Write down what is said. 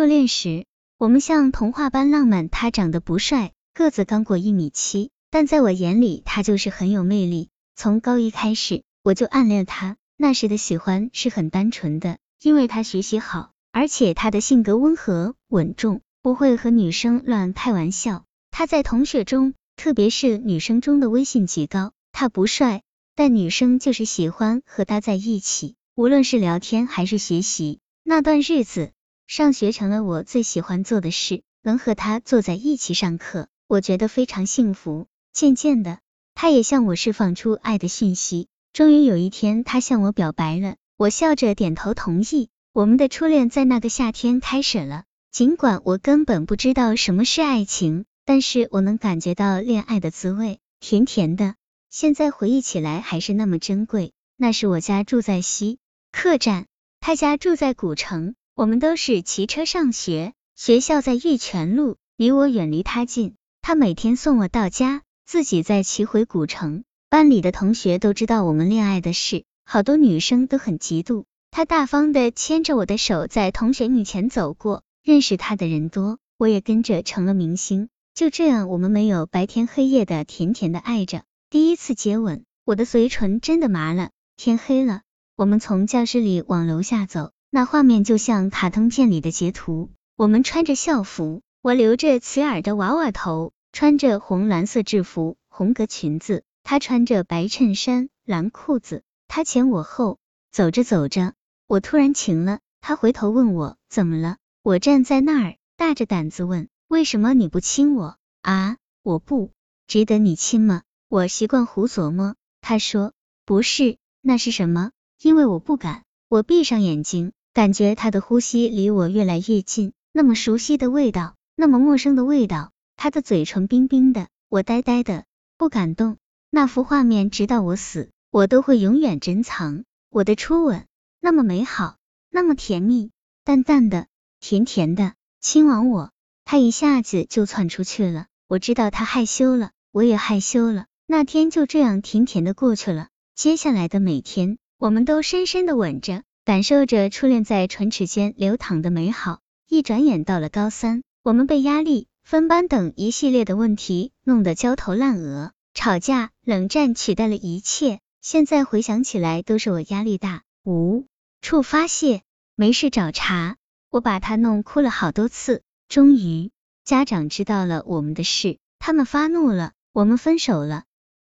初恋时，我们像童话般浪漫。他长得不帅，个子刚过一米七，但在我眼里，他就是很有魅力。从高一开始，我就暗恋他。那时的喜欢是很单纯的，因为他学习好，而且他的性格温和稳重，不会和女生乱开玩笑。他在同学中，特别是女生中的威信极高。他不帅，但女生就是喜欢和他在一起，无论是聊天还是学习。那段日子。上学成了我最喜欢做的事，能和他坐在一起上课，我觉得非常幸福。渐渐的，他也向我释放出爱的讯息。终于有一天，他向我表白了，我笑着点头同意。我们的初恋在那个夏天开始了。尽管我根本不知道什么是爱情，但是我能感觉到恋爱的滋味，甜甜的。现在回忆起来还是那么珍贵。那时我家住在西客栈，他家住在古城。我们都是骑车上学，学校在玉泉路，离我远离他近。他每天送我到家，自己再骑回古城。班里的同学都知道我们恋爱的事，好多女生都很嫉妒。他大方的牵着我的手在同学面前走过，认识他的人多，我也跟着成了明星。就这样，我们没有白天黑夜的甜甜的爱着。第一次接吻，我的嘴唇真的麻了。天黑了，我们从教室里往楼下走。那画面就像卡通片里的截图。我们穿着校服，我留着齐耳的娃娃头，穿着红蓝色制服，红格裙子。他穿着白衬衫，蓝裤子。他前我后，走着走着，我突然晴了。他回头问我怎么了？我站在那儿，大着胆子问为什么你不亲我啊？我不值得你亲吗？我习惯胡琢磨。他说不是，那是什么？因为我不敢。我闭上眼睛。感觉他的呼吸离我越来越近，那么熟悉的味道，那么陌生的味道。他的嘴唇冰冰的，我呆呆的，不敢动。那幅画面，直到我死，我都会永远珍藏。我的初吻，那么美好，那么甜蜜，淡淡的，甜甜的，亲吻我。他一下子就窜出去了。我知道他害羞了，我也害羞了。那天就这样甜甜的过去了。接下来的每天，我们都深深的吻着。感受着初恋在唇齿间流淌的美好，一转眼到了高三，我们被压力、分班等一系列的问题弄得焦头烂额，吵架、冷战取代了一切。现在回想起来，都是我压力大，无处发泄，没事找茬，我把他弄哭了好多次。终于，家长知道了我们的事，他们发怒了，我们分手了。